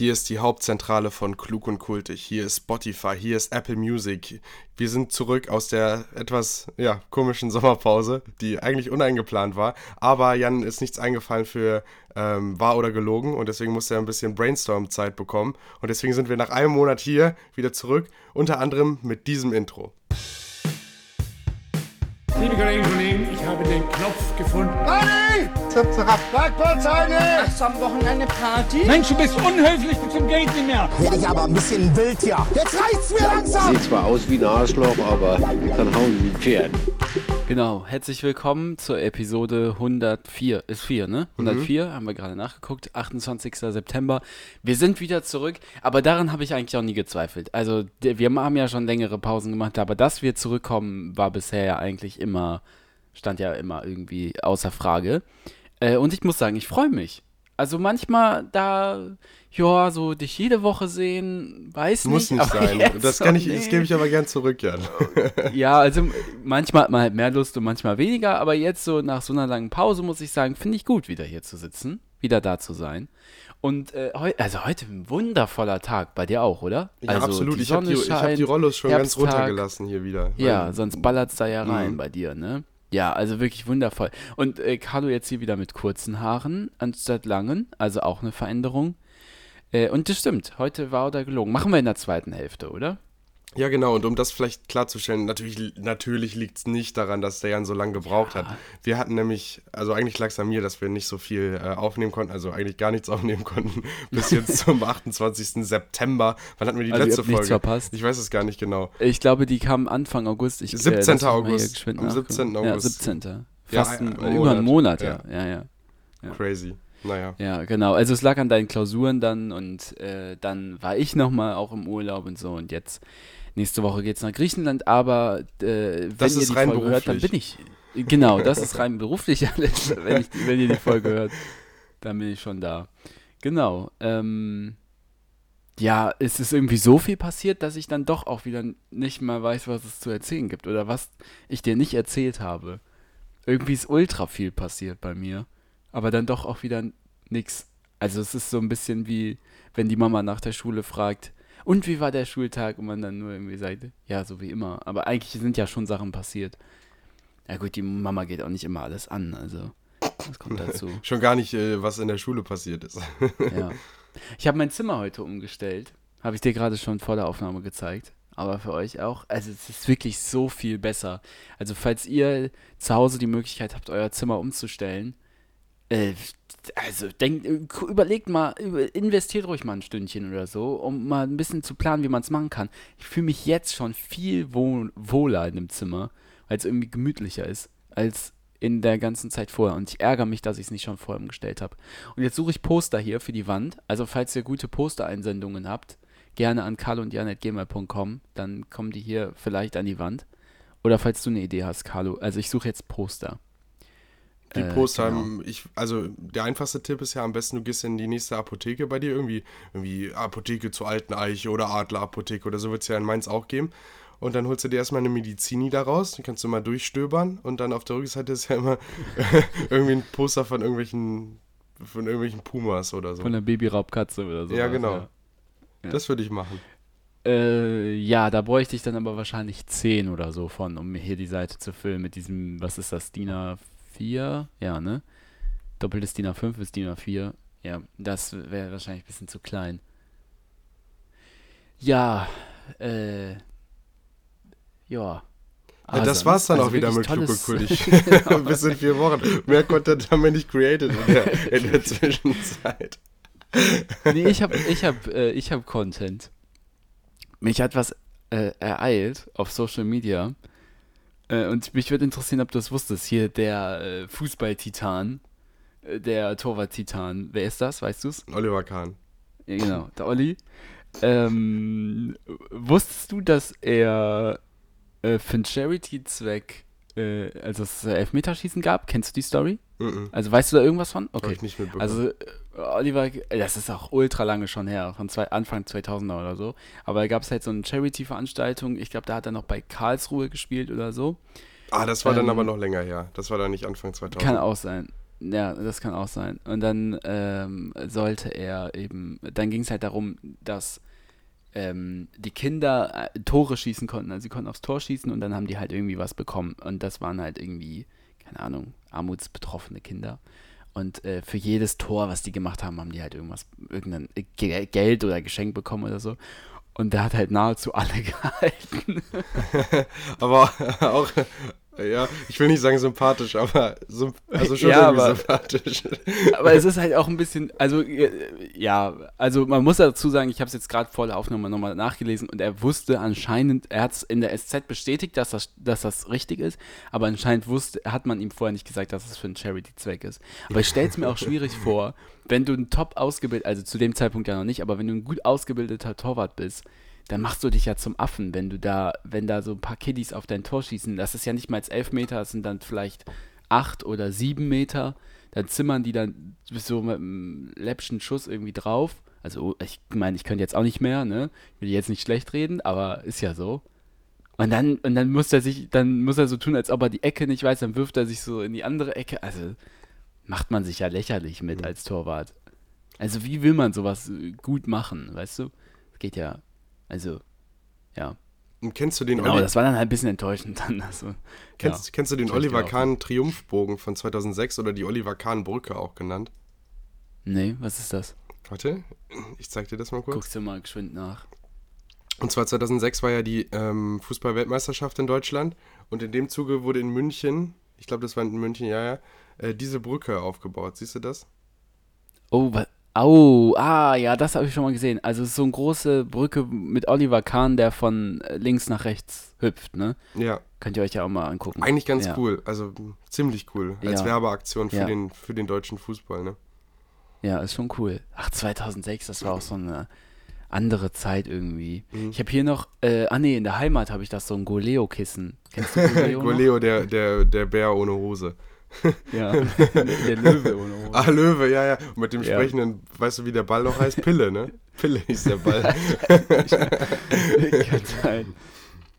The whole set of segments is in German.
Hier ist die Hauptzentrale von Klug und Kultig. Hier ist Spotify, hier ist Apple Music. Wir sind zurück aus der etwas ja, komischen Sommerpause, die eigentlich uneingeplant war. Aber Jan ist nichts eingefallen für ähm, wahr oder gelogen und deswegen musste er ein bisschen Brainstorm-Zeit bekommen. Und deswegen sind wir nach einem Monat hier wieder zurück, unter anderem mit diesem Intro. Liebe Kolleginnen und Kollegen, ich habe den Knopf gefunden. Party! Zap, zap, Parkplatzheine! Du am Wochenende Party? Mensch, du bist unhöflich bis zum Geld nicht mehr. Werde ich aber ein bisschen wild hier. Jetzt reicht's mir langsam! Sieht zwar aus wie ein Arschloch, aber kann hauen wie ein Pferd. Genau, herzlich willkommen zur Episode 104. Ist 4, ne? 104, haben wir gerade nachgeguckt. 28. September. Wir sind wieder zurück, aber daran habe ich eigentlich auch nie gezweifelt. Also, wir haben ja schon längere Pausen gemacht, aber dass wir zurückkommen, war bisher ja eigentlich immer, stand ja immer irgendwie außer Frage. Äh, und ich muss sagen, ich freue mich. Also manchmal da, ja, so dich jede Woche sehen, weiß Muss nicht aber sein. jetzt Das, kann ich, das nicht. gebe ich aber gern zurück, Jan. Ja, also manchmal hat man halt mehr Lust und manchmal weniger, aber jetzt so nach so einer langen Pause muss ich sagen, finde ich gut, wieder hier zu sitzen, wieder da zu sein. Und äh, heu also heute ein wundervoller Tag, bei dir auch, oder? Ja, also absolut. Die Ich habe die, hab die Rollos schon ganz Herbsttag. runtergelassen hier wieder. Ja, sonst ballert's da ja rein Mhm. bei dir, ne? Ja, also wirklich wundervoll. Und äh, Carlo jetzt hier wieder mit kurzen Haaren anstatt langen, also auch eine Veränderung. Äh, und das stimmt, heute war oder gelogen. Machen wir in der zweiten Hälfte, oder? Ja, genau. Und um das vielleicht klarzustellen, natürlich, natürlich liegt es nicht daran, dass der Jan so lange gebraucht hat. Wir hatten nämlich, also eigentlich lag es an mir, dass wir nicht so viel äh, aufnehmen konnten, also eigentlich gar nichts aufnehmen konnten, bis jetzt zum 28. September. Wann hatten wir die Also ihr letzte Folge? verpasst. Ich weiß es gar nicht genau. Ich glaube, die kam Anfang August. Ich, 17. lass mich mal hier August. Am nachgucken. 17. Ja, August. 17. Ja, Fast ein- ein, ein über einen Monat, Monat, ja. ja. Ja, Ja. Crazy. Naja. ja, genau. Also es lag an deinen Klausuren dann und äh, dann war ich nochmal auch im Urlaub und so und jetzt nächste Woche geht's nach Griechenland, aber äh, wenn Das ihr die rein Folge hört, dann bin ich. Genau, das ist rein beruflich alles. wenn, ich, wenn ihr die Folge hört, dann bin ich schon da. Genau. Ähm, ja, es ist irgendwie so viel passiert, dass ich dann doch auch wieder nicht mal weiß, was es zu erzählen gibt oder was ich dir nicht erzählt habe. Irgendwie ist ultra viel passiert bei mir, aber dann doch auch wieder nix. Also es ist so ein bisschen wie, wenn die Mama nach der Schule fragt, und wie war der Schultag? Und man dann nur irgendwie sagt, ja, so wie immer. Aber eigentlich sind ja schon Sachen passiert. Ja gut, die Mama geht auch nicht immer alles an, also das kommt dazu. Schon gar nicht, äh, was in der Schule passiert ist. Ja. Ich habe mein Zimmer heute umgestellt. Habe ich dir gerade schon vor der Aufnahme gezeigt. Aber für euch auch. Also es ist wirklich so viel besser. Also falls ihr zu Hause die Möglichkeit habt, euer Zimmer umzustellen, äh, also denkt, überlegt mal, investiert ruhig mal ein Stündchen oder so, um mal ein bisschen zu planen, wie man es machen kann. Ich fühle mich jetzt schon viel wohl, wohler in dem Zimmer, weil es irgendwie gemütlicher ist, als in der ganzen Zeit vorher. Und ich ärgere mich, dass ich es nicht schon vorher umgestellt habe. Und jetzt suche ich Poster hier für die Wand. Also falls ihr gute Postereinsendungen habt, gerne an carlo.jan.gmail.com, dann kommen die hier vielleicht an die Wand. Oder falls du eine Idee hast, Carlo. Also ich suche jetzt Poster. Die Äh, Poster, genau. haben- ich, also der einfachste Tipp ist ja am besten, du gehst in die nächste Apotheke bei dir, irgendwie, irgendwie Apotheke zur alten Eiche oder Adlerapotheke oder so wird es ja in Mainz auch geben. Und dann holst du dir erstmal eine Medizini daraus, die kannst du mal durchstöbern und dann auf der Rückseite ist ja immer irgendwie ein Poster von irgendwelchen, von irgendwelchen Pumas oder so. Von der Babyraubkatze oder so. Ja, genau. Ja. Das würde ich machen. Äh, ja, da bräuchte ich dann aber wahrscheinlich 10 oder so von, um mir hier die Seite zu füllen mit diesem, was ist das, DIN A4? Ja, ne? Doppeltes DIN A5 ist DIN A4. Ja, das wäre wahrscheinlich ein bisschen zu klein. Ja, äh, ja. Ja, Ah, das war's dann also auch wieder mit Kultig. Bis in vier Wochen. Mehr Content haben wir nicht created in der, in der Zwischenzeit. nee, ich habe ich hab, äh, ich hab Content. Mich hat was äh, ereilt auf Social Media. Äh, und mich würde interessieren, ob du es wusstest. Hier der äh, Fußball-Titan, äh, der Torwart-Titan. Wer ist das? Weißt du's? Oliver Kahn. Ja, genau, der Olli. Ähm, wusstest du, dass er äh, für einen Charity-Zweck, äh, also es äh, Elfmeterschießen gab? Kennst du die Story? Mhm. Also weißt du da irgendwas von? Hab ich nicht mitbekommen. Also Oliver, das ist auch ultra lange schon her, von zwei, Anfang 2000er oder so. Aber da gab es halt so eine Charity-Veranstaltung. Ich glaube, da hat er noch bei Karlsruhe gespielt oder so. ah, das war dann ähm, aber noch länger her. Das war dann nicht Anfang 2000. Kann auch sein. Ja, das kann auch sein. Und dann ähm, sollte er eben, dann ging es halt darum, dass ähm, die Kinder äh, Tore schießen konnten. Also sie konnten aufs Tor schießen und dann haben die halt irgendwie was bekommen. Und das waren halt irgendwie, keine Ahnung, armutsbetroffene Kinder. Und äh, für jedes Tor, was die gemacht haben, haben die halt irgendwas, irgendein Ge Geld oder Geschenk bekommen oder so. Und der hat halt nahezu alle gehalten. aber auch, ja, ich will nicht sagen sympathisch, aber symp also schon Ja, aber- sympathisch. Aber es ist halt auch ein bisschen, also äh, ja, also man muss dazu sagen, ich habe es jetzt gerade vor der Aufnahme nochmal nachgelesen und er wusste anscheinend, er hat es in der SZ bestätigt, dass das, dass das richtig ist, aber anscheinend wusste, hat man ihm vorher nicht gesagt, dass es für einen Charity-Zweck ist. Aber ich stelle es mir auch schwierig vor, wenn du ein top ausgebildet, also zu dem Zeitpunkt ja noch nicht, aber wenn du ein gut ausgebildeter Torwart bist, dann machst du dich ja zum Affen, wenn du da, wenn da so ein paar Kiddies auf dein Tor schießen. Das ist ja nicht mal als elf Meter, das sind dann vielleicht acht oder sieben Meter. Dann zimmern die dann so mit einem läppischen Schuss irgendwie drauf. Also ich meine, ich könnte jetzt auch nicht mehr, ne? Ich will jetzt nicht schlecht reden, aber ist ja so. Und dann, und dann muss er sich, dann muss er so tun, als ob er die Ecke nicht weiß, dann wirft er sich so in die andere Ecke. Also macht man sich ja lächerlich mit als Torwart. Also wie will man sowas gut machen, weißt du? Das geht ja, also, ja. Und kennst du den, Genau, Oli das war dann halt ein bisschen enttäuschend dann. Also, kennst, ja. kennst du den Oliver. Kahn Triumphbogen von 2006 oder die Oliver Kahn Brücke auch genannt? Nee, was ist das? Warte, ich zeig dir das mal kurz. Guckst du mal geschwind nach. Und zwar 2006 war ja die ähm, Fußball-Weltmeisterschaft in Deutschland und in dem Zuge wurde in München, ich glaube, das war in München, ja, ja, äh, diese Brücke aufgebaut. Siehst du das? Oh, wa oh, ah, ja, das habe ich schon mal gesehen. Also es ist so eine große Brücke mit Oliver Kahn, der von äh, links nach rechts hüpft, ne? Ja, Könnt ihr euch ja auch mal angucken. eigentlich ganz ja. cool. Also ziemlich cool. Als Ja. Werbeaktion für, Ja. den, für den deutschen Fußball, ne? Ja, ist schon cool. Ach, 2006, das war auch so eine andere Zeit irgendwie. Mhm. Ich habe hier noch, äh, ah nee, in der Heimat habe ich das so ein Goleo-Kissen. Kennst du Goleo? Goleo, der, der, der Bär ohne Hose. Ja, der, Löwe ohne. Ah, Löwe, ja, ja. Und mit dem Ja. sprechenden, weißt du, wie der Ball noch heißt? Pille, ne? Pille hieß der Ball. Kann sein.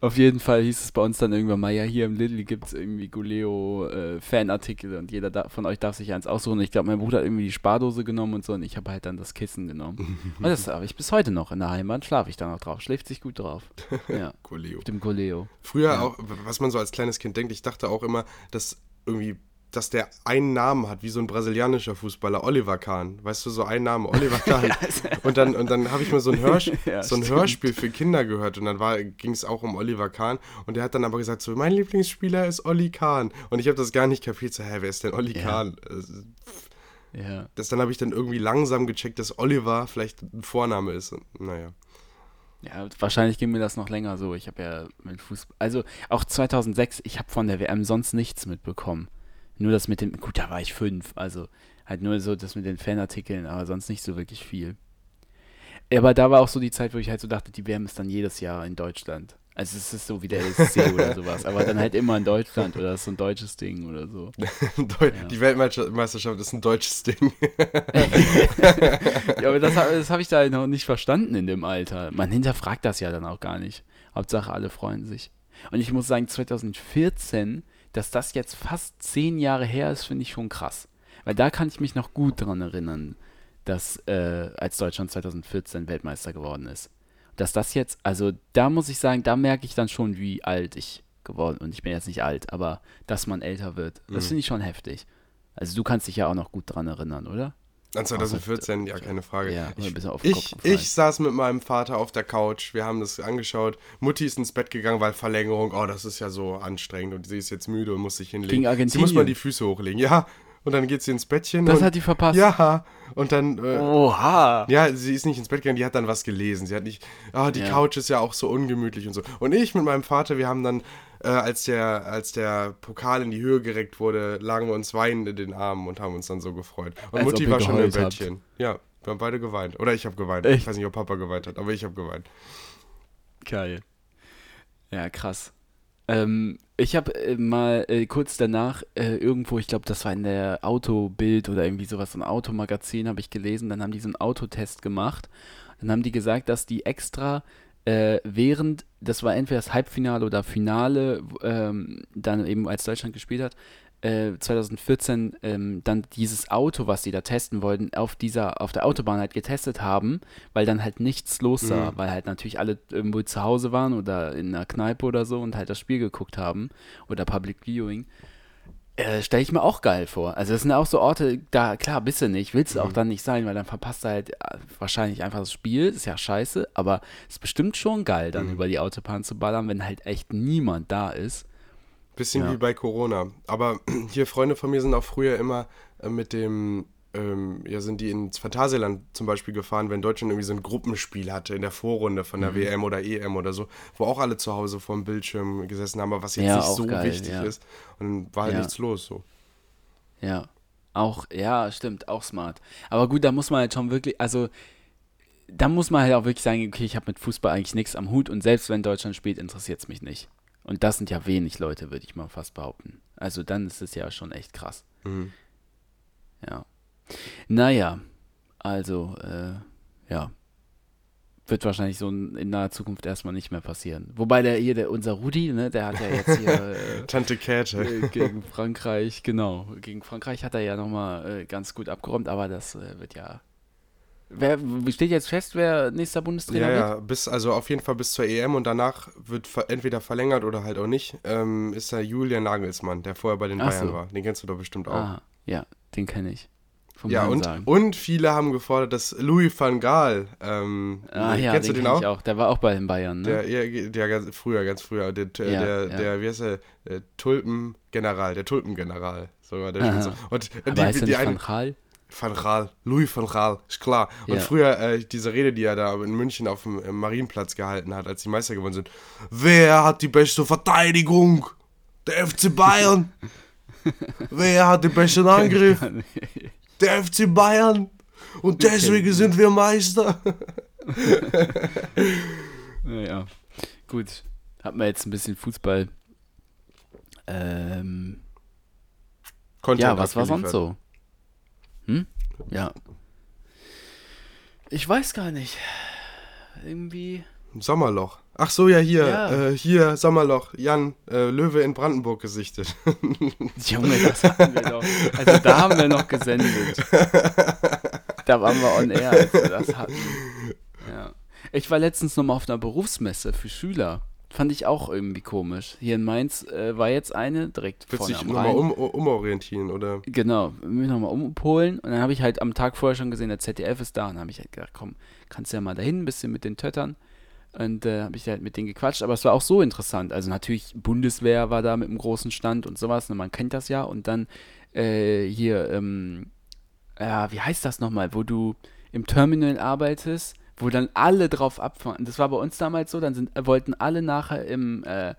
Auf jeden Fall hieß es bei uns dann irgendwann mal, ja, hier im Lidl gibt es irgendwie Goleo-Fanartikel und jeder da, von euch darf sich eins aussuchen. Ich glaube, mein Bruder hat irgendwie die Spardose genommen und so und ich habe halt dann das Kissen genommen. und das habe ich bis heute noch in der Heimat, schlafe ich da noch drauf, schläft sich gut drauf. Ja, Goleo. auf dem Goleo. Früher Ja. auch, was man so als kleines Kind denkt, ich dachte auch immer, dass irgendwie, dass der einen Namen hat, wie so ein brasilianischer Fußballer, Oliver Kahn. Weißt du, so ein Name, Oliver Kahn. und dann, und dann habe ich mir so ein, Hörs Ja, so ein. Hörspiel für Kinder gehört und dann ging es auch um Oliver Kahn und der hat dann aber gesagt, so, mein Lieblingsspieler ist Olli Kahn. Und ich habe das gar nicht kapiert, so, hä, wer ist denn Olli Ja. Kahn? Ja. Das, dann habe ich dann irgendwie langsam gecheckt, dass Oliver vielleicht ein Vorname ist. Und, naja. Ja, wahrscheinlich ging mir das noch länger so. Ich habe ja mit Fußball, also auch 2006, ich habe von der WM sonst nichts mitbekommen. Nur das mit dem, gut, da war ich fünf, also halt nur so das mit den Fanartikeln, aber sonst nicht so wirklich viel. Aber da war auch so die Zeit, wo ich halt so dachte, die WM ist dann jedes Jahr in Deutschland. Also es ist so wie der LSC oder sowas, aber dann halt immer in Deutschland oder ist so ein deutsches Ding oder so. Deu- Die Weltmeisterschaft ist ein deutsches Ding. Ja, aber das, das habe ich da noch nicht verstanden in dem Alter. Man hinterfragt das ja dann auch gar nicht. Hauptsache, alle freuen sich. Und ich muss sagen, 2014, dass das jetzt fast zehn Jahre her ist, finde ich schon krass. Weil da kann ich mich noch gut dran erinnern, dass äh, als Deutschland 2014 Weltmeister geworden ist. Dass das jetzt, also da muss ich sagen, da merke ich dann schon, wie alt ich geworden und ich bin jetzt nicht alt, aber dass man älter wird, das finde ich schon heftig. Also du kannst dich ja auch noch gut dran erinnern, oder? An 2014, ja, keine Frage. Ja, ich, ich, ich saß mit meinem Vater auf der Couch, wir haben das angeschaut. Mutti ist ins Bett gegangen, weil Verlängerung, oh, das ist ja so anstrengend und sie ist jetzt müde und muss sich hinlegen. Gegen Sie muss mal die Füße hochlegen, ja. Und dann geht sie ins Bettchen. Das und, hat die verpasst. Ja, und dann, äh, Oha. ja, sie ist nicht ins Bett gegangen, die hat dann was gelesen. Sie hat nicht, ah, die Ja. Couch ist ja auch so ungemütlich und so. Und ich mit meinem Vater, wir haben dann, äh, als, der, als der Pokal in die Höhe gereckt wurde, lagen wir uns weinend in den Armen und haben uns dann so gefreut. Und Als Mutti war schon im geheult habt. Bettchen. Ja, wir haben beide geweint. Oder ich habe geweint. Ich Echt? weiß nicht, ob Papa geweint hat, aber ich habe geweint. Geil. Ja, krass. Ähm, ich habe äh, mal äh, kurz danach äh, irgendwo, ich glaube, das war in der Autobild oder irgendwie sowas, so ein Automagazin, habe ich gelesen. Dann haben die so einen Autotest gemacht. Dann haben die gesagt, dass die extra äh, während, das war entweder das Halbfinale oder Finale, ähm, dann eben als Deutschland gespielt hat, äh, 2014 ähm, dann dieses Auto, was die da testen wollten, auf dieser, auf der Autobahn halt getestet haben, weil dann halt nichts los sah, Mhm. weil halt natürlich alle irgendwo zu Hause waren oder in einer Kneipe oder so und halt das Spiel geguckt haben oder Public Viewing. Äh, Stelle ich mir auch geil vor. Also das sind auch so Orte, da klar bist du nicht, willst du auch dann nicht sein, weil dann verpasst du halt äh, wahrscheinlich einfach das Spiel, ist ja scheiße, aber es ist bestimmt schon geil, dann über die Autobahn zu ballern, wenn halt echt niemand da ist. Bisschen Ja. wie bei Corona. Aber hier Freunde von mir sind auch früher immer äh, mit dem, ähm, ja, sind die ins Phantasialand zum Beispiel gefahren, wenn Deutschland irgendwie so ein Gruppenspiel hatte in der Vorrunde von Mhm. der WM oder EM oder so, wo auch alle zu Hause vor dem Bildschirm gesessen haben, aber was jetzt Ja, nicht so geil, wichtig ja. ist. Und dann war halt Ja. nichts los so. Ja. Auch, ja, stimmt, auch smart. Aber gut, da muss man halt schon wirklich, also da muss man halt auch wirklich sagen, okay, ich habe mit Fußball eigentlich nichts am Hut und selbst wenn Deutschland spielt, interessiert es mich nicht. Und das sind ja wenig Leute, würde ich mal fast behaupten. Also dann ist es ja schon echt krass. Mhm. Ja. Naja, also, äh, ja. Wird wahrscheinlich so in naher Zukunft erstmal nicht mehr passieren. Wobei der hier, der, unser Rudi, ne, der hat ja jetzt hier äh, Tante Käthe. äh, gegen Frankreich, genau. Gegen Frankreich hat er ja nochmal äh, ganz gut abgeräumt, aber das äh, wird ja. Wer steht jetzt fest, wer nächster Bundestrainer Ja, wird? ja, bis, also auf jeden Fall bis zur EM und danach wird ver entweder verlängert oder halt auch nicht, ähm, ist der Julian Nagelsmann, der vorher bei den Ach Bayern so. war. Den kennst du doch bestimmt auch. Ah, ja, den kenne ich. Ja, und, und viele haben gefordert, dass Louis van Gaal, ähm, Ah ja, kennst den, du den auch? auch. Der war auch bei den Bayern, ne? Der, ja, der ganz früher, ganz früher, der, der, Ja, der, ja. der wie heißt der, der Tulpengeneral, der Tulpengeneral, sogar der Aha. Und aber die, heißt die einen, Van Gaal? Van Gaal, Louis van Gaal, ist klar. Und Ja. früher äh, diese Rede, die er da in München auf dem Marienplatz gehalten hat, als die Meister geworden sind. Wer hat die beste Verteidigung? Der FC Bayern. Wer hat den besten Angriff? Der FC Bayern. Und deswegen sind wir Meister. Naja, gut. Hat man jetzt ein bisschen Fußball. Ähm, Content ja, was war sonst so? Hm? Ja. Ich weiß gar nicht. Irgendwie. Sommerloch. Ach so, ja, hier, Ja. Äh, hier, Sommerloch. Jan, äh, Löwe in Brandenburg gesichtet. Junge, das hatten wir doch. Also da haben wir noch gesendet. Da waren wir on air, als wir das hatten. Ja. Ich war letztens nochmal auf einer Berufsmesse für Schüler. Fand ich auch irgendwie komisch. Hier in Mainz äh, war jetzt eine direkt Willst vorne am nochmal um, umorientieren, oder? Genau, mich nochmal umpolen. Und dann habe ich halt am Tag vorher schon gesehen, der ZDF ist da. Und dann habe ich halt gedacht, komm, kannst du ja mal dahin, ein bisschen mit den Töttern. Und äh, habe ich halt mit denen gequatscht. Aber es war auch so interessant. Also natürlich, Bundeswehr war da mit einem großen Stand und sowas. Und man kennt das ja. Und dann äh, hier, ähm, ja, wie heißt das nochmal, wo du im Terminal arbeitest, wo dann alle drauf abfahren. Das war bei uns damals so, dann sind, äh, wollten alle nachher im, äh,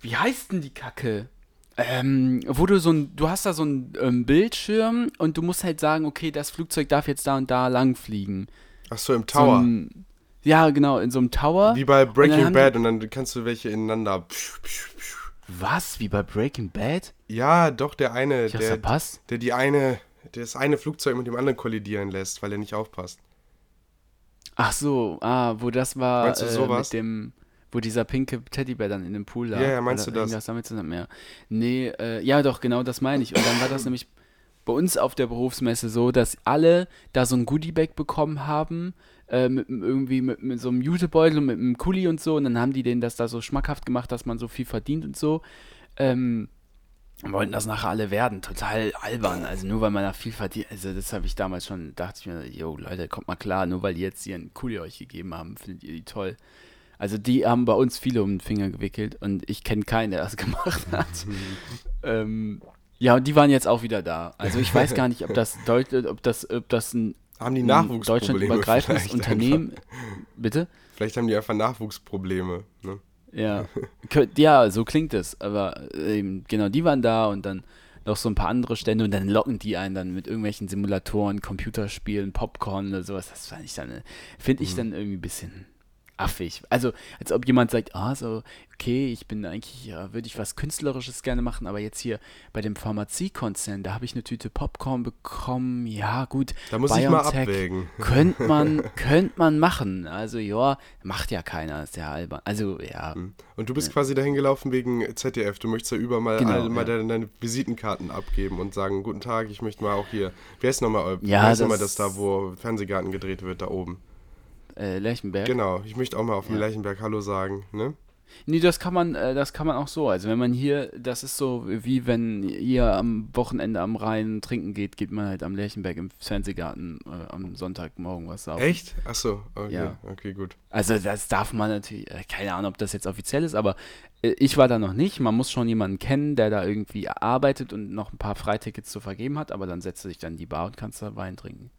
wie heißt denn die Kacke? Ähm, wo du so ein, du hast da so einen ähm, Bildschirm und du musst halt sagen, okay, das Flugzeug darf jetzt da und da lang fliegen. Ach so, im So Tower. ein, ja, genau, in so einem Tower. Wie bei Und Breaking haben Bad und dann kannst du welche ineinander. Psch, psch, psch. Was? Wie bei Breaking Bad? Ja, doch, der eine, Ich der, verpasst. der die eine, der das eine Flugzeug mit dem anderen kollidieren lässt, weil er nicht aufpasst. Ach so, ah, wo das war Meinst du äh, sowas? mit dem, wo dieser pinke Teddybär dann in dem Pool lag. Ja, ja, meinst du das? irgendwas damit zusammen, ja. Nee, äh, ja doch, genau das meine ich. Und dann war das nämlich bei uns auf der Berufsmesse so, dass alle da so ein Goodiebag bekommen haben, äh, mit, irgendwie mit, mit so einem Jutebeutel und mit einem Kuli und so. Und dann haben die denen das da so schmackhaft gemacht, dass man so viel verdient und so. Ähm, wollten das nachher alle werden. Total albern. Also nur weil man da viel verdient. Also das habe ich damals schon, dachte ich mir, yo, Leute, kommt mal klar, nur weil die jetzt hier einen Kuli euch gegeben haben, findet ihr die toll. Also die haben bei uns viele um den Finger gewickelt und ich kenne keinen, der das gemacht hat. ähm, ja, und die waren jetzt auch wieder da. Also ich weiß gar nicht, ob das Deut ob das, ob das ein, Haben die Nachwuchsprobleme? deutschlandübergreifendes vielleicht Unternehmen. Bitte? Einfach. Vielleicht haben die einfach Nachwuchsprobleme. Ne? Ja, ja, so klingt es. Aber ähm, genau, die waren da und dann noch so ein paar andere Stände und dann locken die einen dann mit irgendwelchen Simulatoren, Computerspielen, Popcorn oder sowas. Das fand ich dann, finde ich dann irgendwie ein bisschen affig. Also, als ob jemand sagt, ah, so, okay, ich bin eigentlich, ja, würde ich was Künstlerisches gerne machen, aber jetzt hier bei dem Pharmaziekonzern, da habe ich eine Tüte Popcorn bekommen, ja, gut. Da muss ich mal BioNTech abwägen. Könnte man, könnte man machen. Also, ja, macht ja keiner, ist ja albern. Also, ja. Und du bist quasi dahin gelaufen wegen ZDF. Du möchtest ja überall Genau, all, mal ja. deine, Visitenkarten abgeben und sagen, guten Tag, ich möchte mal auch hier. Wer ist nochmal, Ja, wer ist nochmal das da, wo Fernsehgarten gedreht wird, da oben? Äh, Lerchenberg. Genau, ich möchte auch mal auf dem Ja. Lerchenberg Hallo sagen, ne? Nee, das kann man, äh, das kann man auch so. Also wenn man hier, das ist so wie wenn ihr am Wochenende am Rhein trinken geht, geht man halt am Lerchenberg im Fernsehgarten äh, am Sonntagmorgen was saufen. Echt? Ach so, okay, Ja. okay, gut. Also das darf man natürlich, äh, keine Ahnung, ob das jetzt offiziell ist, aber äh, ich war da noch nicht. Man muss schon jemanden kennen, der da irgendwie arbeitet und noch ein paar Freitickets zu vergeben hat, aber dann setzt du dich dann in die Bar und kannst da Wein trinken.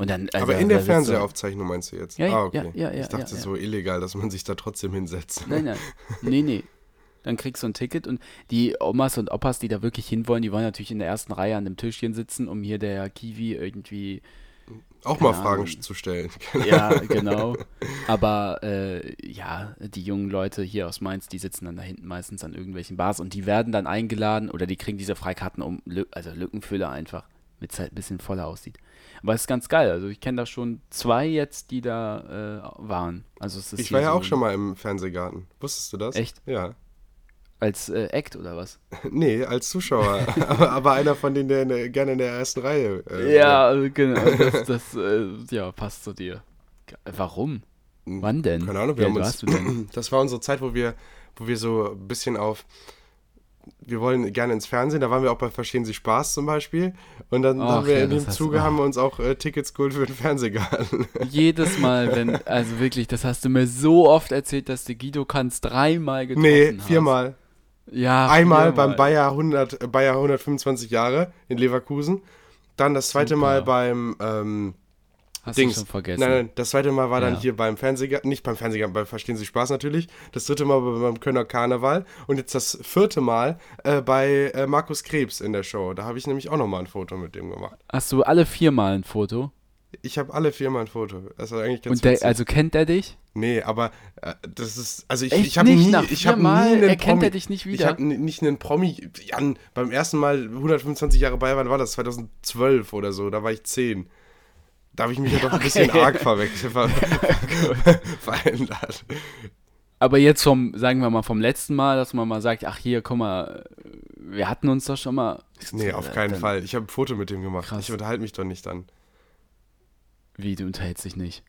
Und dann, also, Aber in der Fernsehaufzeichnung meinst du jetzt? Ja, ah, okay. ja, ja, ich dachte so illegal, dass man sich da trotzdem hinsetzt. Nein, nein. Nee, nee. Dann kriegst du ein Ticket und die Omas und Opas, die da wirklich hinwollen, die wollen natürlich in der ersten Reihe an dem Tischchen sitzen, um hier der Kiwi irgendwie. Auch mal Keine Fragen Ahnung. zu stellen. Ja, genau. Aber äh, ja, die jungen Leute hier aus Mainz, die sitzen dann da hinten meistens an irgendwelchen Bars und die werden dann eingeladen oder die kriegen diese Freikarten um, also Lückenfüller einfach, damit es halt ein bisschen voller aussieht. Aber es ist ganz geil. Also ich kenne da schon zwei jetzt, die da äh, waren. Also es ist Ich war ja so auch schon mal im Fernsehgarten. Wusstest du das? Echt? Ja. als äh, Act oder was? Nee, als Zuschauer. aber, aber einer von denen, der in gerne in der ersten Reihe. äh, Ja, äh, genau. Das, das äh, ja, passt zu dir. Warum? Wann denn? Keine Ahnung, Wie wir haben uns. warst du denn? Das war unsere Zeit, wo wir, wo wir so ein bisschen auf. Wir wollen gerne ins Fernsehen, da waren wir auch bei Verstehen Sie Spaß zum Beispiel. Und dann Ach haben wir ja, in dem Zuge haben wir uns auch äh, Tickets geholt für den Fernsehgarten. Jedes Mal, wenn, also wirklich, das hast du mir so oft erzählt, dass du Guido Kanz dreimal getroffen nee, hast. viermal. Ja, Einmal viermal. beim Bayer 100, äh, Bayer 125 Jahre in Leverkusen. Dann das zweite Super. Mal beim ähm, Hast Dings. du schon vergessen. Nein, nein, das zweite Mal war dann Ja. hier beim Fernsehgarten, nicht beim Fernsehgarten, bei Verstehen Sie Spaß natürlich. Das dritte Mal beim Kölner Karneval und jetzt das vierte Mal äh, bei äh, Markus Krebs in der Show. Da habe ich nämlich auch nochmal ein Foto mit dem gemacht. Hast du alle viermal ein Foto? Ich habe alle viermal ein Foto. Das war eigentlich ganz Und der, also kennt er dich? Nee, aber äh, das ist, also ich, Echt ich habe nicht? nie, ich habe nie einen erkennt Promi, er dich nicht Ich wieder? habe nicht einen Promi, Jan, beim ersten Mal 125 Jahre bei, wann war das? 2012 oder so, da war ich 10. Da habe ich mich ja doch ein bisschen arg verwechselt, ver verändert. Aber jetzt vom, sagen wir mal, vom letzten Mal, dass man mal sagt, ach hier, guck mal, wir hatten uns doch schon mal. Nee, auf keinen Dann- Fall. Ich habe ein Foto mit dem gemacht. Krass. Ich unterhalte mich doch nicht dann. Wie, du unterhältst dich nicht?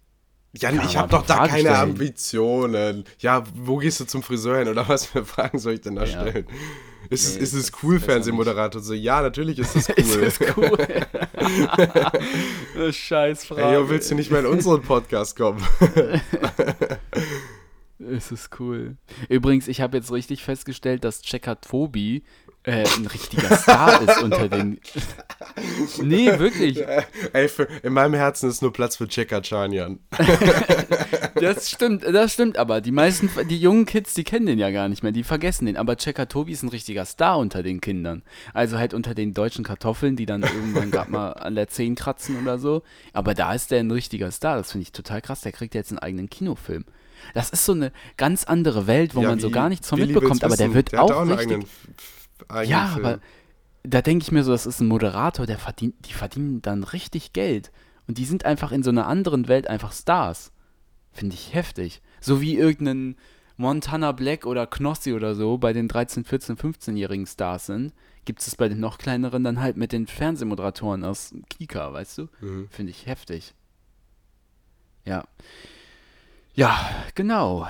Jan, Kann ich habe doch da paar keine Fragen stellen. Ambitionen. Ja, wo gehst du zum Friseur hin oder was für Fragen soll ich denn da Ja. stellen? Ist, es, Nee, ist es cool, Fernsehmoderator? So, ja, natürlich ist es cool. Ist das cool? Scheiß Frage. Ey, yo, willst du nicht mehr in unseren Podcast kommen? Es ist cool. Übrigens, ich habe jetzt richtig festgestellt, dass Checker Tobi äh, ein richtiger Star ist unter den. Nee, wirklich. Ey, für, in meinem Herzen ist nur Platz für Checker Chanian. Das stimmt, das stimmt aber. Die meisten, die jungen Kids, die kennen den ja gar nicht mehr, die vergessen den. Aber Checker Tobi ist ein richtiger Star unter den Kindern. Also halt unter den deutschen Kartoffeln, die dann irgendwann gerade mal an der Zehen kratzen oder so. Aber da ist der ein richtiger Star. Das finde ich total krass. Der kriegt jetzt einen eigenen Kinofilm. Das ist so eine ganz andere Welt, wo Ja, man so gar nichts von mitbekommt. Aber der wird der auch, einen richtig. Eigenen, Ja, Film. aber da denke ich mir so, das ist ein Moderator, der verdient, die verdienen dann richtig Geld. Und die sind einfach in so einer anderen Welt einfach Stars. Finde ich heftig. So wie irgendein Montana Black oder Knossi oder so bei den 13, 14, 15-jährigen Stars sind, gibt es bei den noch kleineren dann halt mit den Fernsehmoderatoren aus Kika, weißt du? Mhm. Finde ich heftig. Ja. Ja, genau.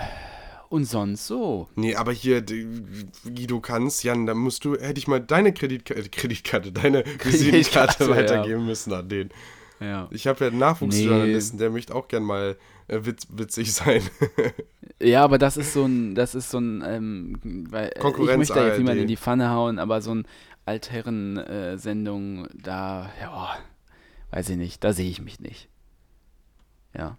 Und sonst so. Nee, aber hier, Guido kannst, Jan, da musst du, hätte ich mal deine Kreditkarte, Kreditkarte deine Visitenkarte Kreditkarte, weitergeben müssen an den. Ja. Ich habe ja einen Nachwuchsjournalisten, der möchte auch gern mal äh, witz, witzig sein. Ja, aber das ist so ein, das ist so ein, ähm, weil, äh, ich Konkurrenz möchte da jetzt niemanden in die Pfanne hauen, aber so ein Altherren-Sendung, da, ja, weiß ich nicht, da sehe ich mich nicht. Ja.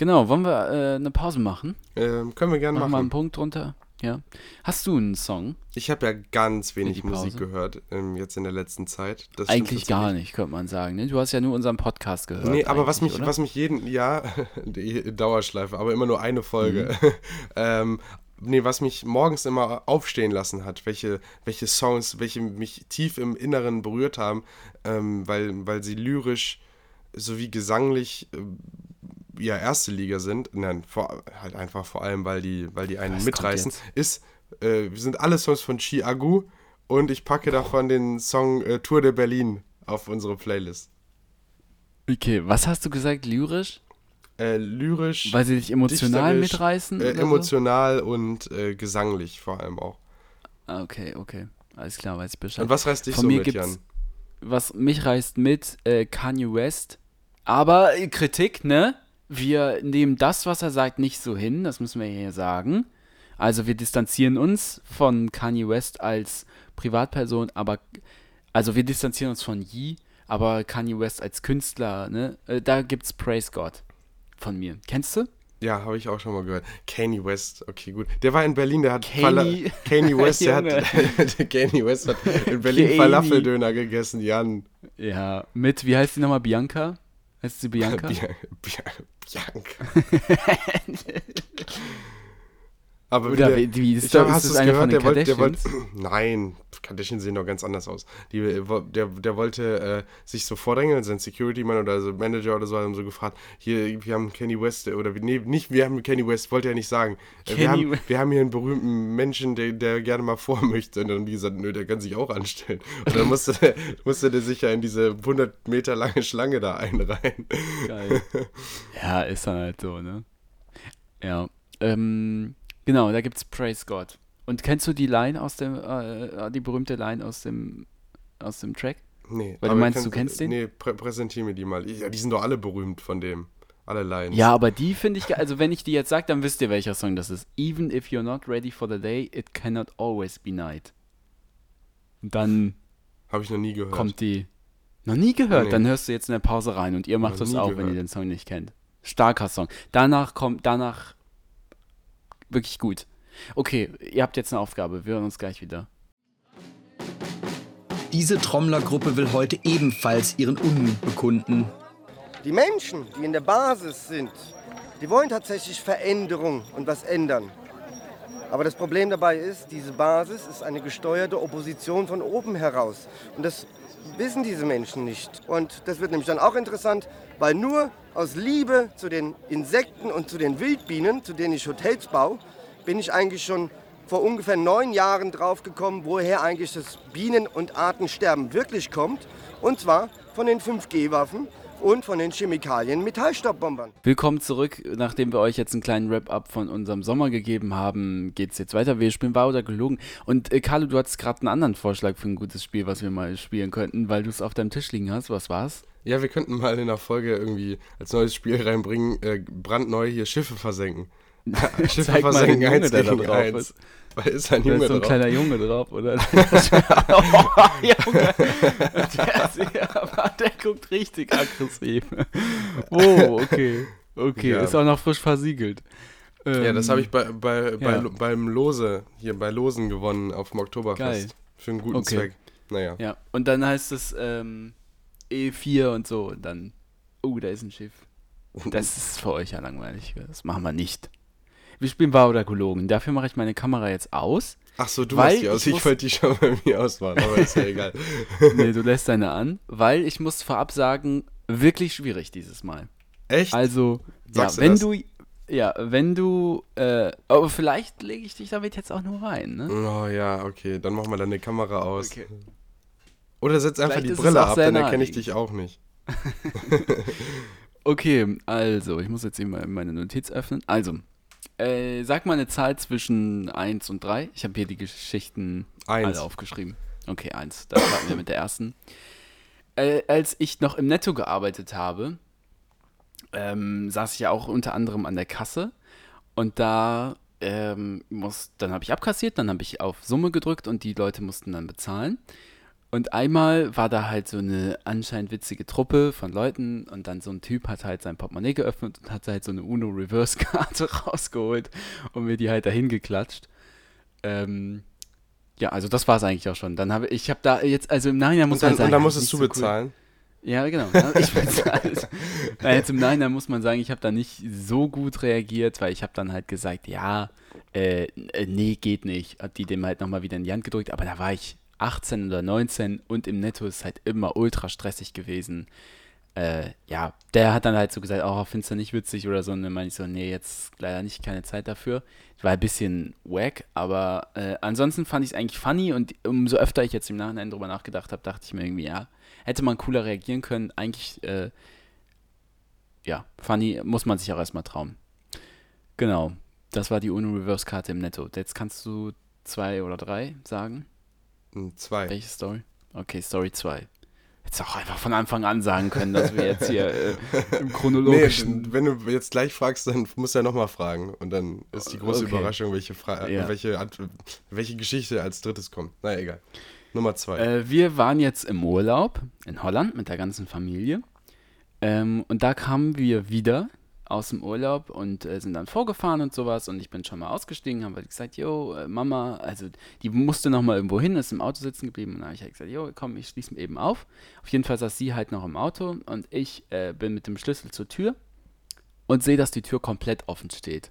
Genau, wollen wir äh, eine Pause machen? ähm, können wir gerne Machen wir einen machen. Punkt drunter? Ja. Hast du einen Song? Ich habe ja ganz wenig? Musik gehört ähm, jetzt in der letzten Zeit. Das Eigentlich gar nicht, könnte man sagen. Ne? Du hast ja nur unseren Podcast gehört. Nee, aber was mich, oder? was mich jeden, ja, die Dauerschleife, aber immer nur eine Folge. Mhm. ähm, nee, was mich morgens immer aufstehen lassen hat, welche, welche Songs, welche mich tief im Inneren berührt haben, ähm, weil, weil sie lyrisch sowie gesanglich ähm, ja erste Liga sind, nein, vor, halt einfach vor allem, weil die, weil die einen Was mitreißen, ist, äh, sind alle Songs von Chi Agu und ich packe davon den Song äh, Tour de Berlin auf unsere Playlist. Okay, was hast du gesagt? Lyrisch? Äh, lyrisch, Weil sie dich emotional mitreißen? Äh, oder so? emotional und äh, gesanglich vor allem auch. Ah, okay, okay. Alles klar, weiß ich Bescheid. Und was reißt dich Von so mir mit, gibt's- Jan? was mich reißt mit äh, Kanye West. Aber äh, Kritik, ne? Wir nehmen das, was er sagt, nicht so hin. Das müssen wir hier sagen. Also wir distanzieren uns von Kanye West als Privatperson, aber also wir distanzieren uns von Yee, aber Kanye West als Künstler, ne? Äh, da gibt's Praise God von mir. Kennst du? Ja, habe ich auch schon mal gehört. Kanye West, okay, gut. Der war in Berlin, der hat Kanye- Kanye West, der hat Kanye West hat in Berlin. Falafeldöner gegessen, Jan. Ja, mit, wie heißt die nochmal? Bianca? Heißt sie Bianca? Bia- Bia- Bianca. Aber Oder wie der- wie, ist, Ich da, ist hast das du es eine gehört? von Der den wollte, der Kardashians? wollte, nein, Kardashian sehen doch ganz anders aus. Die, äh, der, der wollte äh, sich so vordrängeln, sein Security-Mann oder so Manager oder so haben so gefragt, hier, wir haben Kenny West, äh, oder wir- nee, nicht, wir haben Kenny West, wollte er nicht sagen. Äh, wir, haben, wir haben hier einen berühmten Menschen, der, der gerne mal vor möchte. Und dann haben die gesagt, nö, der kann sich auch anstellen. Und dann musste, der- musste der sich ja in diese 100 Meter lange Schlange da einreihen. Geil. ja, ist dann halt so, ne? Ja. Ähm, genau, da gibt's Praise God. Und kennst du die Line aus dem, äh, die berühmte Line aus dem, aus dem Track? Nee. Weil du meinst, kann- du kennst den? Nee, prä präsentier mir die mal. Ja, die sind doch alle berühmt von dem. Alle Lines. Ja, aber die finde ich, also wenn ich die jetzt sage, dann wisst ihr, welcher Song das ist. Even if you're not ready for the day, it cannot always be night. Und dann Habe ich noch nie gehört. kommt die. Noch nie gehört, Nee. dann hörst du jetzt in der Pause rein und ihr macht Noch das auch, wenn gehört. ihr den Song nicht kennt. Starker Song. Danach kommt, danach wirklich gut. Okay, ihr habt jetzt eine Aufgabe, wir hören uns gleich wieder. Diese Trommlergruppe will heute ebenfalls ihren Unmut bekunden. Die Menschen, die in der Basis sind, die wollen tatsächlich Veränderung und was ändern. Aber das Problem dabei ist, diese Basis ist eine gesteuerte Opposition von oben heraus. Und das wissen diese Menschen nicht. Und das wird nämlich dann auch interessant, weil nur aus Liebe zu den Insekten und zu den Wildbienen, zu denen ich Hotels baue, bin ich eigentlich schon vor ungefähr neun Jahren drauf gekommen, woher eigentlich das Bienen- und Artensterben wirklich kommt. Und zwar von den 5G-Waffen und von den Chemikalien Metallstaubbombern. Willkommen zurück, nachdem wir euch jetzt einen kleinen Wrap-up von unserem Sommer gegeben haben, geht's jetzt weiter. Wir spielen wahr oder gelogen. Und äh, Carlo, du hattest gerade einen anderen Vorschlag für ein gutes Spiel, was wir mal spielen könnten, weil du es auf deinem Tisch liegen hast. Was war's? Ja, wir könnten mal in der Folge irgendwie als neues Spiel reinbringen, äh, brandneu hier Schiffe versenken. Schiffe Zeig mal den Junge, der da drauf eins. ist. Weil ist ein Da Junge ist so ein drauf. kleiner Junge drauf, oder? oh, Junge. Der, aber der guckt richtig aggressiv. Oh, okay. Okay, Ja. ist auch noch frisch versiegelt. Ja, das Ähm, habe ich bei, bei, bei, ja. beim Lose, hier bei Losen gewonnen auf dem Oktoberfest. Geil. Für einen guten Okay. Zweck. Naja. Ja, und dann heißt es ähm, E4 und so und dann, oh, da ist ein Schiff. Das ist für euch ja langweilig. Das machen wir nicht. Wir spielen gelogen. Dafür mache ich meine Kamera jetzt aus. Ach so, du hast die aus. ich Ich wollte die schon bei mir ausmachen, aber ist ja egal. Nee, du lässt deine an, weil ich muss vorab sagen, wirklich schwierig dieses Mal. Echt? Also, Sagst ja, du wenn das? du, ja, wenn du, äh, aber vielleicht lege ich dich damit jetzt auch nur rein, ne? Oh ja, okay, dann machen wir deine Kamera aus. Okay. Oder setz einfach Vielleicht die Brille ab, dann erkenne ich dich auch nicht. Okay, also, ich muss jetzt eben meine Notiz öffnen. Also, äh, sag mal eine Zahl zwischen 1 und 3. Ich habe hier die Geschichten Eins. alle aufgeschrieben. Okay, 1. Da starten wir mit der ersten. Äh, als ich noch im Netto gearbeitet habe, ähm, saß ich ja auch unter anderem an der Kasse und da ähm, muss, dann habe ich abkassiert, dann habe ich auf Summe gedrückt und die Leute mussten dann bezahlen. Und einmal war da halt so eine anscheinend witzige Truppe von Leuten und dann so ein Typ hat halt sein Portemonnaie geöffnet und hat halt so eine Uno Reverse Karte rausgeholt und mir die halt dahin geklatscht. Ähm, ja, also das war es eigentlich auch schon. Dann habe ich habe da jetzt, also im Nachhinein muss dann, man sagen, und dann musstest du so cool. bezahlen. Ja, genau. Ja, Ich bezahle. Nein, jetzt im Nachhinein muss man sagen, ich habe da nicht so gut reagiert, weil ich habe dann halt gesagt, ja, äh, äh, nee, geht nicht. Hab die dem halt nochmal wieder in die Hand gedrückt, aber da war ich 18 oder 19 und im Netto ist halt immer ultra stressig gewesen. Äh, ja, der hat dann halt so gesagt, oh, findest du nicht witzig oder so. Und dann meine ich so, nee, jetzt leider nicht, keine Zeit dafür. War ein bisschen wack, aber äh, ansonsten fand ich es eigentlich funny und umso öfter ich jetzt im Nachhinein drüber nachgedacht habe, dachte ich mir irgendwie, ja, hätte man cooler reagieren können. Eigentlich, äh, ja, funny muss man sich auch erstmal trauen. Genau, das war die UNO-Reverse-Karte im Netto. Jetzt kannst du zwei oder drei sagen. Hm, Zwei. Welche Story? Okay, Story 2. Hättest auch einfach von Anfang an sagen können, dass wir jetzt hier äh, im Nee, chronologischen. wenn du jetzt gleich fragst, dann musst du ja nochmal fragen. Und dann ist die große Okay. Überraschung, welche, Fra Ja. äh, welche, Ant- welche Geschichte als drittes kommt. Na egal. Nummer zwei. Äh, wir waren jetzt im Urlaub in Holland mit der ganzen Familie. Ähm, und da kamen wir wieder aus dem Urlaub und äh, sind dann vorgefahren und sowas. Und ich bin schon mal ausgestiegen, habe halt gesagt, yo, äh, Mama, also die musste noch mal irgendwo hin, ist im Auto sitzen geblieben. Und dann habe ich halt gesagt, yo, komm, ich schließe eben auf. Auf jeden Fall saß sie halt noch im Auto und ich äh, bin mit dem Schlüssel zur Tür und sehe, dass die Tür komplett offen steht.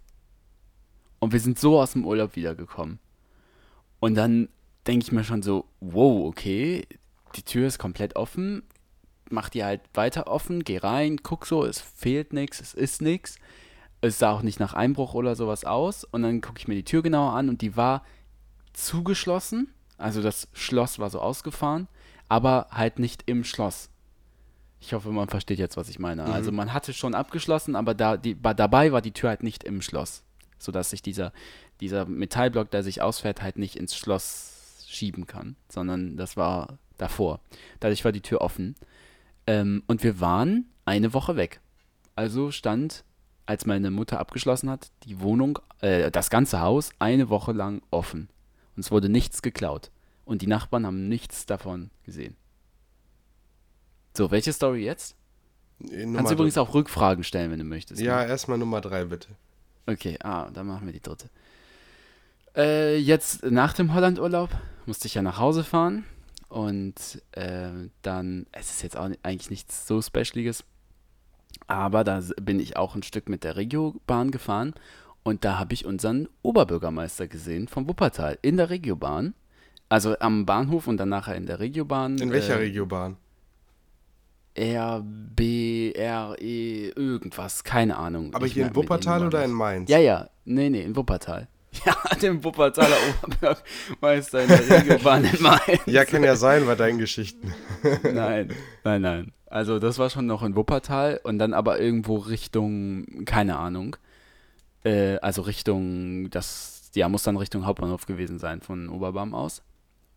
Und wir sind so aus dem Urlaub wiedergekommen. Und dann denke ich mir schon so, wow, okay, die Tür ist komplett offen, mach die halt weiter offen, geh rein, guck so, es fehlt nichts, es ist nichts. Es sah auch nicht nach Einbruch oder sowas aus. Und dann gucke ich mir die Tür genauer an und die war zugeschlossen. Also das Schloss war so ausgefahren, aber halt nicht im Schloss. Ich hoffe, man versteht jetzt, was ich meine. Also man hatte schon abgeschlossen, aber da, die, dabei war die Tür halt nicht im Schloss. Sodass sich dieser, dieser Metallblock, der sich ausfährt, halt nicht ins Schloss schieben kann, sondern das war davor. Dadurch war die Tür offen. Ähm, und wir waren eine Woche weg. Also stand, als meine Mutter abgeschlossen hat, die Wohnung, äh, das ganze Haus eine Woche lang offen. Und es wurde nichts geklaut. Und die Nachbarn haben nichts davon gesehen. So, welche Story jetzt? Äh, Kannst Nummer du übrigens auch Rückfragen stellen, wenn du möchtest. Ja, ne? erstmal Nummer drei, bitte. Okay, ah, dann machen wir die dritte. Äh, jetzt nach dem Hollandurlaub musste ich ja nach Hause fahren und äh, dann, es ist jetzt auch eigentlich nichts so Specialiges, aber da bin ich auch ein Stück mit der Regiobahn gefahren und da habe ich unseren Oberbürgermeister gesehen vom Wuppertal in der Regiobahn. Also am Bahnhof und dann nachher in der Regiobahn. In welcher äh, Regiobahn? R, B, R, E, irgendwas, keine Ahnung. Aber Ich hier in Wuppertal oder in Mainz? Ja, ja. Nee, nee, in Wuppertal. Ja, dem Wuppertaler Oberbürgermeister in der Regiobahn in Mainz. Ja, kann ja sein bei deinen Geschichten. Nein, nein, nein. Also das war schon noch in Wuppertal und dann aber irgendwo Richtung, keine Ahnung. Äh, also Richtung, das, ja, muss dann Richtung Hauptbahnhof gewesen sein von Oberbarm aus.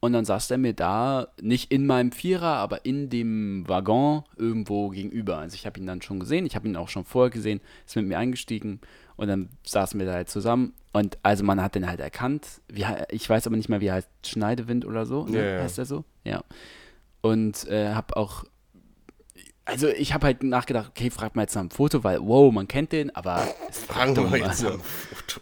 Und dann saß der mir da, nicht in meinem Vierer, aber in dem Waggon irgendwo gegenüber. Also ich habe ihn dann schon gesehen, ich habe ihn auch schon vorher gesehen, ist mit mir eingestiegen und dann saßen wir da halt zusammen. Und also man hat den halt erkannt. Wie, ich weiß aber nicht mehr, wie er heißt, Schneidewind oder so, ne? Ja, ja. heißt er so? Ja. Und äh, habe auch also ich habe halt nachgedacht, okay, fragt mal jetzt nach einem Foto, weil, wow, man kennt den, aber es Fragen wir jetzt also. nach dem Foto.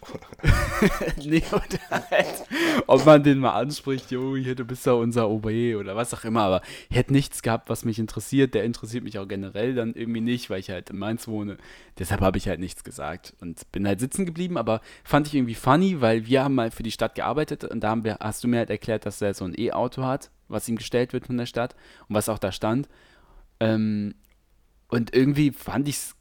nee, oder halt, ob man den mal anspricht, jo, hier, du bist ja unser OB oder was auch immer, aber ich hätte nichts gehabt, was mich interessiert. Der interessiert mich auch generell dann irgendwie nicht, weil ich halt in Mainz wohne. Deshalb habe ich halt nichts gesagt und bin halt sitzen geblieben, aber fand ich irgendwie funny, weil wir haben mal für die Stadt gearbeitet und da haben wir, hast du mir halt erklärt, dass er so ein E-Auto hat, was ihm gestellt wird von der Stadt und was auch da stand. Ähm, und irgendwie fand ich es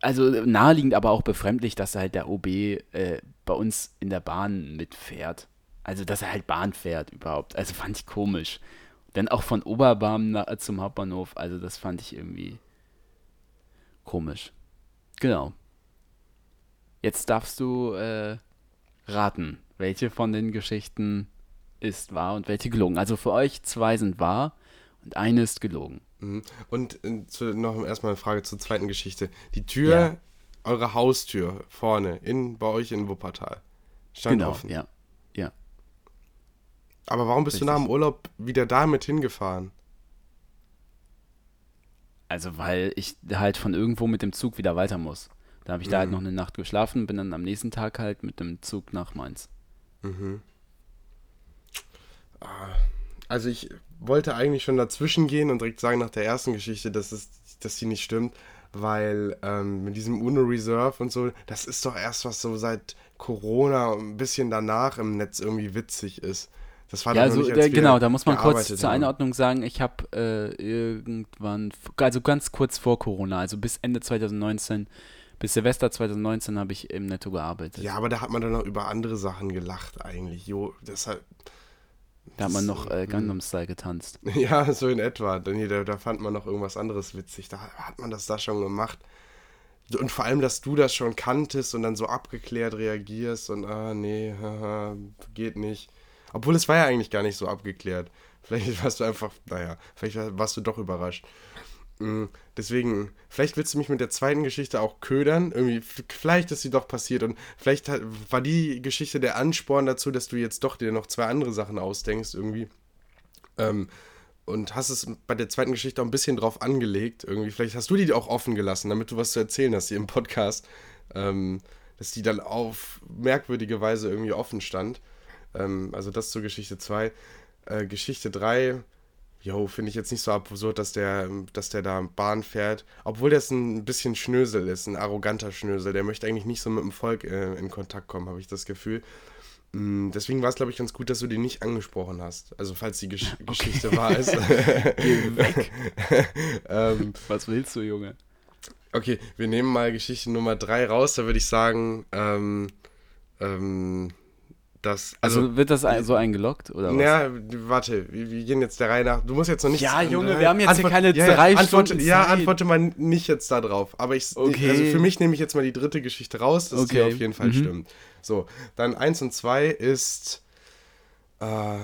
also naheliegend, aber auch befremdlich, dass halt der OB äh, bei uns in der Bahn mitfährt. Also, dass er halt Bahn fährt überhaupt. Also fand ich komisch. Dann auch von Oberbarm nach, zum Hauptbahnhof. Also, das fand ich irgendwie komisch. Genau. Jetzt darfst du äh, raten, welche von den Geschichten ist wahr und welche gelogen. Also für euch zwei sind wahr und eine ist gelogen. Mhm. Und äh, zu, noch erstmal eine Frage zur zweiten Geschichte. Die Tür, Ja. eure Haustür vorne, in, bei euch in Wuppertal, stand genau, offen. ja. Ja. Aber warum bist du nach dem Urlaub wieder damit hingefahren? Also, weil ich halt von irgendwo mit dem Zug wieder weiter muss. Da habe ich da halt noch eine Nacht geschlafen, bin dann am nächsten Tag halt mit dem Zug nach Mainz. Also ich wollte eigentlich schon dazwischen gehen und direkt sagen nach der ersten Geschichte, dass, es, dass die nicht stimmt, weil ähm, mit diesem UNO Reserve und so, das ist doch erst was so seit Corona und ein bisschen danach im Netz irgendwie witzig ist. Das war Ja, doch noch so, nicht, als äh, genau, da muss man kurz zur. Einordnung sagen, ich habe äh, irgendwann, also ganz kurz vor Corona, also bis Ende 2019, bis Silvester 2019 habe ich im Netto gearbeitet. Ja, aber da hat man dann noch über andere Sachen gelacht eigentlich. Jo, deshalb, da hat man noch äh. Gangnam Style getanzt. ja, so in etwa. Da, da fand man noch irgendwas anderes witzig. Da hat man das da schon gemacht. Und vor allem, dass du das schon kanntest und dann so abgeklärt reagierst und, ah, nee, haha, geht nicht. Obwohl es war ja eigentlich gar nicht so abgeklärt. Vielleicht warst du einfach, naja, vielleicht warst du doch überrascht. Mm, Deswegen, vielleicht willst du mich mit der zweiten Geschichte auch ködern. Irgendwie, vielleicht ist sie doch passiert und vielleicht war die Geschichte der Ansporn dazu, dass du jetzt doch dir noch zwei andere Sachen ausdenkst irgendwie. Ähm, und hast es bei der zweiten Geschichte auch ein bisschen drauf angelegt. Irgendwie, vielleicht hast du die auch offen gelassen, damit du was zu erzählen hast hier im Podcast. Ähm, dass die dann auf merkwürdige Weise irgendwie offen stand. Ähm, also das zur Geschichte 2. Äh, Geschichte 3, jo, finde ich jetzt nicht so absurd, dass der, dass der da Bahn fährt. Obwohl das ein bisschen Schnösel ist, ein arroganter Schnösel. Der möchte eigentlich nicht so mit dem Volk äh, in Kontakt kommen, habe ich das Gefühl. Mm, Deswegen war es, glaube ich, ganz gut, dass du die nicht angesprochen hast. Also, falls die Gesch Geschichte wahr ist. Geh weg. ähm, Was willst du, Junge? okay, wir nehmen mal Geschichte Nummer 3 raus. Da würde ich sagen, ähm, ähm, dass. Also, Also, wird das so eingeloggt oder was? ja, warte, wir, wir gehen jetzt der Reihe nach. Du musst jetzt noch nicht. Ja, Junge, wir haben jetzt hier keine ja, ja, drei antworte, Stunden Ja, Zeit. antworte mal nicht jetzt da drauf. Aber ich, Okay. also für mich nehme ich jetzt mal die dritte Geschichte raus, dass die Okay. auf jeden Fall Mhm. stimmt. So, dann eins und zwei ist. Äh,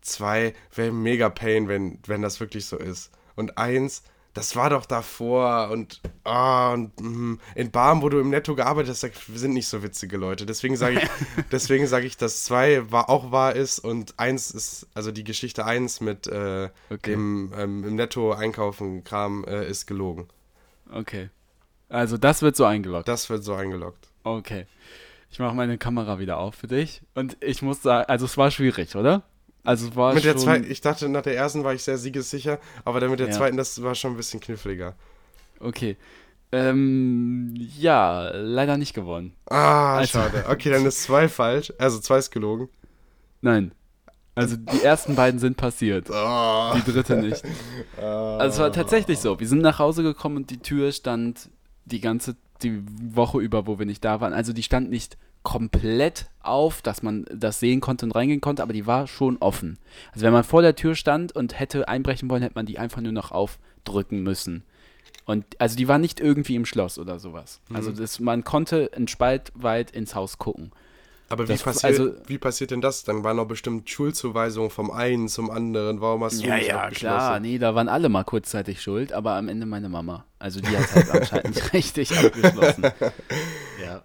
zwei wäre mega Pain, wenn, wenn das wirklich so ist. Und eins, das war doch davor und, ah, und mm, in Barm, wo du im Netto gearbeitet hast, sind nicht so witzige Leute. Deswegen sage ich, deswegen sage ich, dass zwei war, auch wahr ist und eins ist, also die Geschichte eins mit äh, Okay. dem ähm, im Netto einkaufen Kram äh, ist gelogen. Okay. Also, das wird so eingeloggt. Das wird so eingeloggt. Okay. Ich mache meine Kamera wieder auf für dich. Und ich muss sagen, also es war schwierig, oder? Also war Mit der schon... zweiten, ich dachte, nach der ersten war ich sehr siegessicher, aber dann mit der Ja. zweiten, das war schon ein bisschen kniffliger. Okay. Ähm, ja, leider nicht gewonnen. Ah, Also- schade. Okay, dann ist zwei falsch. Also zwei ist gelogen. Nein. Also die ersten beiden sind passiert. Oh. Die dritte nicht. Also es war tatsächlich so. Wir sind nach Hause gekommen und die Tür stand die ganze die Woche über, wo wir nicht da waren. Also die stand nicht komplett auf, dass man das sehen konnte und reingehen konnte, aber die war schon offen. Also wenn man vor der Tür stand und hätte einbrechen wollen, hätte man die einfach nur noch aufdrücken müssen. Und also die war nicht irgendwie im Schloss oder sowas. Also das, man konnte einen Spalt weit ins Haus gucken. Aber wie, Das- passiert, also- wie passiert denn das? Dann waren noch bestimmt Schulzuweisungen vom einen zum anderen. Warum hast du Ja, nicht ja, klar. Nee, da waren alle mal kurzzeitig schuld, aber am Ende meine Mama. Also die hat halt anscheinend richtig abgeschlossen. Ja.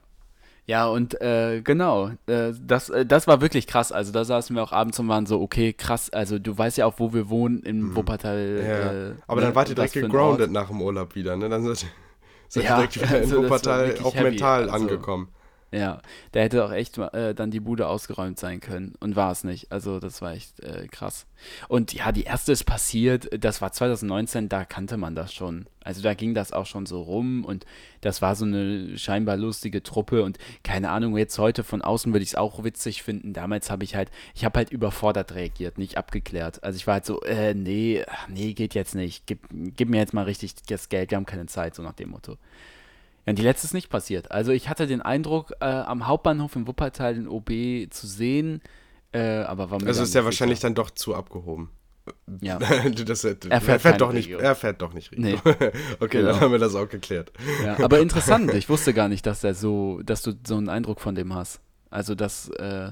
Ja, und äh, genau, äh, das, äh, das war wirklich krass. Also da saßen wir auch abends und waren so, okay, krass, also du weißt ja auch, wo wir wohnen, in Wuppertal. Mhm. Ja. Äh, Aber ne, dann wart ihr direkt gegroundet nach dem Urlaub wieder, ne? Dann seid, seid Ja, ihr direkt wieder in also war Wuppertal auch heavy, mental also- angekommen. Ja, da hätte auch echt äh, dann die Bude ausgeräumt sein können und war es nicht. Also das war echt äh, krass. Und ja, die erste ist passiert, das war 2019, da kannte man das schon. Also da ging das auch schon so rum und das war so eine scheinbar lustige Truppe und keine Ahnung, jetzt heute von außen würde ich es auch witzig finden. Damals habe ich halt, ich habe halt überfordert reagiert, nicht abgeklärt. Also ich war halt so, äh, nee, nee, geht jetzt nicht. Gib, gib mir jetzt mal richtig das Geld, wir haben keine Zeit, so nach dem Motto. Ja, die letzte ist nicht passiert. Also ich hatte den Eindruck, äh, am Hauptbahnhof in Wuppertal den OB zu sehen, äh, aber war mir Also ist der nicht wahrscheinlich dann doch zu abgehoben. Ja. das, er, fährt er fährt doch nicht. Er fährt doch nicht. Regio. Nee. okay, Genau. dann haben wir das auch geklärt. ja. Aber interessant, ich wusste gar nicht, dass der so, dass du so einen Eindruck von dem hast. Also das, äh,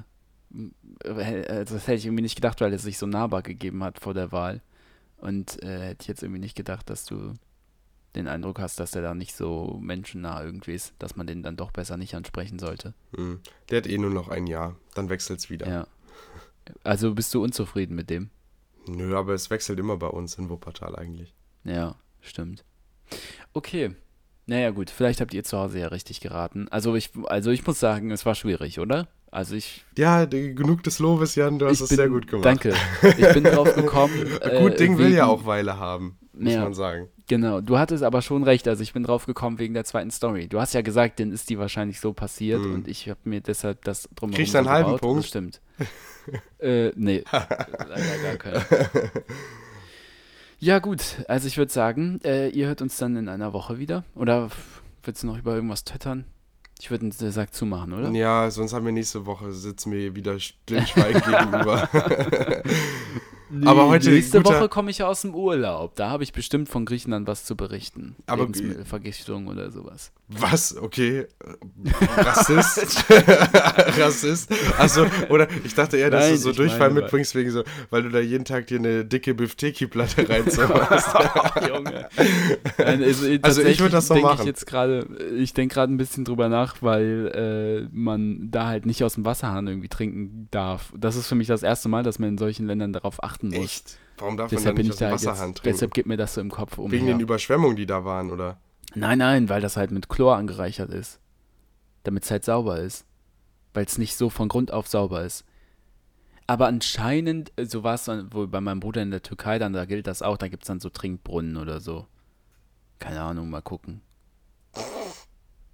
äh, das hätte ich irgendwie nicht gedacht, weil er sich so nahbar gegeben hat vor der Wahl. Und äh, hätte ich jetzt irgendwie nicht gedacht, dass du den Eindruck hast, dass der da nicht so menschennah irgendwie ist, dass man den dann doch besser nicht ansprechen sollte. Hm. Der hat eh nur noch ein Jahr. Dann wechselt's wieder. Ja. Also bist du unzufrieden mit dem? Nö, aber es wechselt immer bei uns in Wuppertal eigentlich. Ja, stimmt. Okay. Naja, gut, vielleicht habt ihr zu Hause ja richtig geraten. Also ich, also ich muss sagen, es war schwierig, oder? Also ich, Ja, genug des Lobes, Jan, du hast es bin, sehr gut gemacht. Danke. Ich bin drauf gekommen. äh, Gut Ding will ja wegen- auch Weile haben, muss Ja. man sagen. Genau, du hattest aber schon recht, also ich bin drauf gekommen wegen der zweiten Story. Du hast ja gesagt, dann ist die wahrscheinlich so passiert Hm. und ich habe mir deshalb das drumherum Kriegst du einen halben gebaut. Punkt? Das stimmt. äh, nee, leider gar keinen. Ja gut, also ich würde sagen, äh, ihr hört uns dann in einer Woche wieder. Oder willst du noch über irgendwas töttern? Ich würde den Sack zumachen, oder? Ja, sonst haben wir nächste Woche, sitzen wir wieder stillschweigend gegenüber. Aber heute Nächste guter- Woche komme ich ja aus dem Urlaub. Da habe ich bestimmt von Griechenland was zu berichten. Aber- Lebensmittelvergiftung oder sowas. Was? Okay. Rassist? Rassist? Achso, oder ich dachte eher, dass Nein, du so Durchfall meine, mitbringst, wegen so, weil du da jeden Tag dir eine dicke Bifteki-Platte reinzauberst. Junge. Nein, also, äh, Also ich würd das so machen. Ich jetzt gerade, ich denke gerade ein bisschen drüber nach, weil äh, man da halt nicht aus dem Wasserhahn irgendwie trinken darf. Das ist für mich das erste Mal, dass man in solchen Ländern darauf achten muss. Echt? Warum darf man Deshalb dann bin nicht ich aus dem da jetzt, deshalb geht mir das so im Kopf um. Wegen den Überschwemmungen, die da waren, oder? Nein, nein, weil das halt mit Chlor angereichert ist. Damit es halt sauber ist. Weil es nicht so von Grund auf sauber ist. Aber anscheinend, äh, so war es dann wohl bei meinem Bruder in der Türkei, dann da gilt das auch, da gibt es dann so Trinkbrunnen oder so. Keine Ahnung, mal gucken.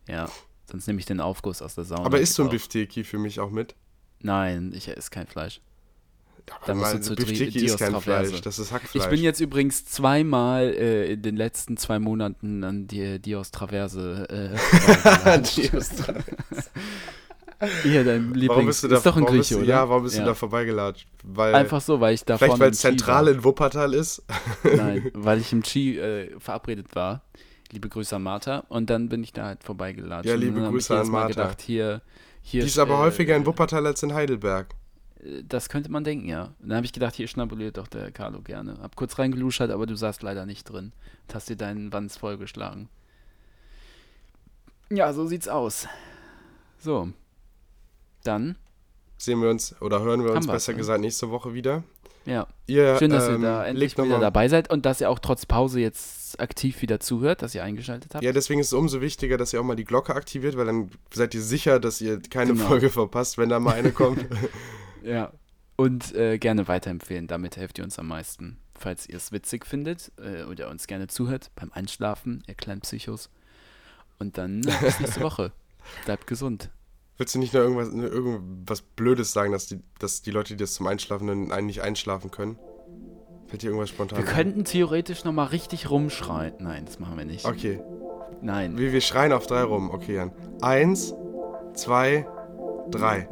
Ja, sonst nehme ich den Aufguss aus der Sauna. Aber isst du ein. Bifteki für mich auch mit? Nein, ich esse kein Fleisch. Da musst du zu Dios ist kein. Fleisch, das ist Hackfleisch. Ich bin jetzt übrigens zweimal äh, in den letzten zwei Monaten an die Dios Traverse. Äh, Dios Traverse. Hier, dein Lieblings. Warum bist du da, ist doch ein Grieche, du, oder? Ja, warum bist du da vorbeigelatscht? Weil, Einfach so, weil ich da vielleicht weil es zentral in Wuppertal ist? Nein, weil ich im Ski äh, verabredet war. Liebe Grüße an Martha. Und dann bin ich da halt vorbeigelatscht. Ja, liebe Grüße an Martha. gedacht, hier, hier Die ist aber äh, häufiger in Wuppertal als in Heidelberg. Das könnte man denken, ja. Und dann habe ich gedacht, hier schnabuliert doch der Carlo gerne. Hab kurz reingeluschert, aber du saßt leider nicht drin. Und hast dir deinen Wanz vollgeschlagen. Ja, so sieht's aus. So. Dann, Sehen wir uns oder hören wir uns besser ne? gesagt nächste Woche wieder. ja. Ihr, Schön, dass ihr ähm, da endlich wieder dabei seid und dass ihr auch trotz Pause jetzt aktiv wieder zuhört, dass ihr eingeschaltet habt. Ja, deswegen ist es umso wichtiger, dass ihr auch mal die Glocke aktiviert, weil dann seid ihr sicher, dass ihr keine Genau. Folge verpasst, wenn da mal eine kommt. Ja. Und äh, gerne weiterempfehlen, damit helft ihr uns am meisten. Falls ihr es witzig findet äh, oder uns gerne zuhört beim Einschlafen, ihr kleinen Psychos. Und dann bis nächste Woche. Bleibt gesund. Willst du nicht noch irgendwas, irgendwas Blödes sagen, dass die, dass die Leute, die das zum Einschlafen dann einen nicht einschlafen können? Fällt dir irgendwas spontan Wir ein? könnten theoretisch nochmal richtig rumschreien. Nein, das machen wir nicht. Okay. Nein. Wir, wir schreien auf drei rum. Okay, Jan. Eins, zwei, drei.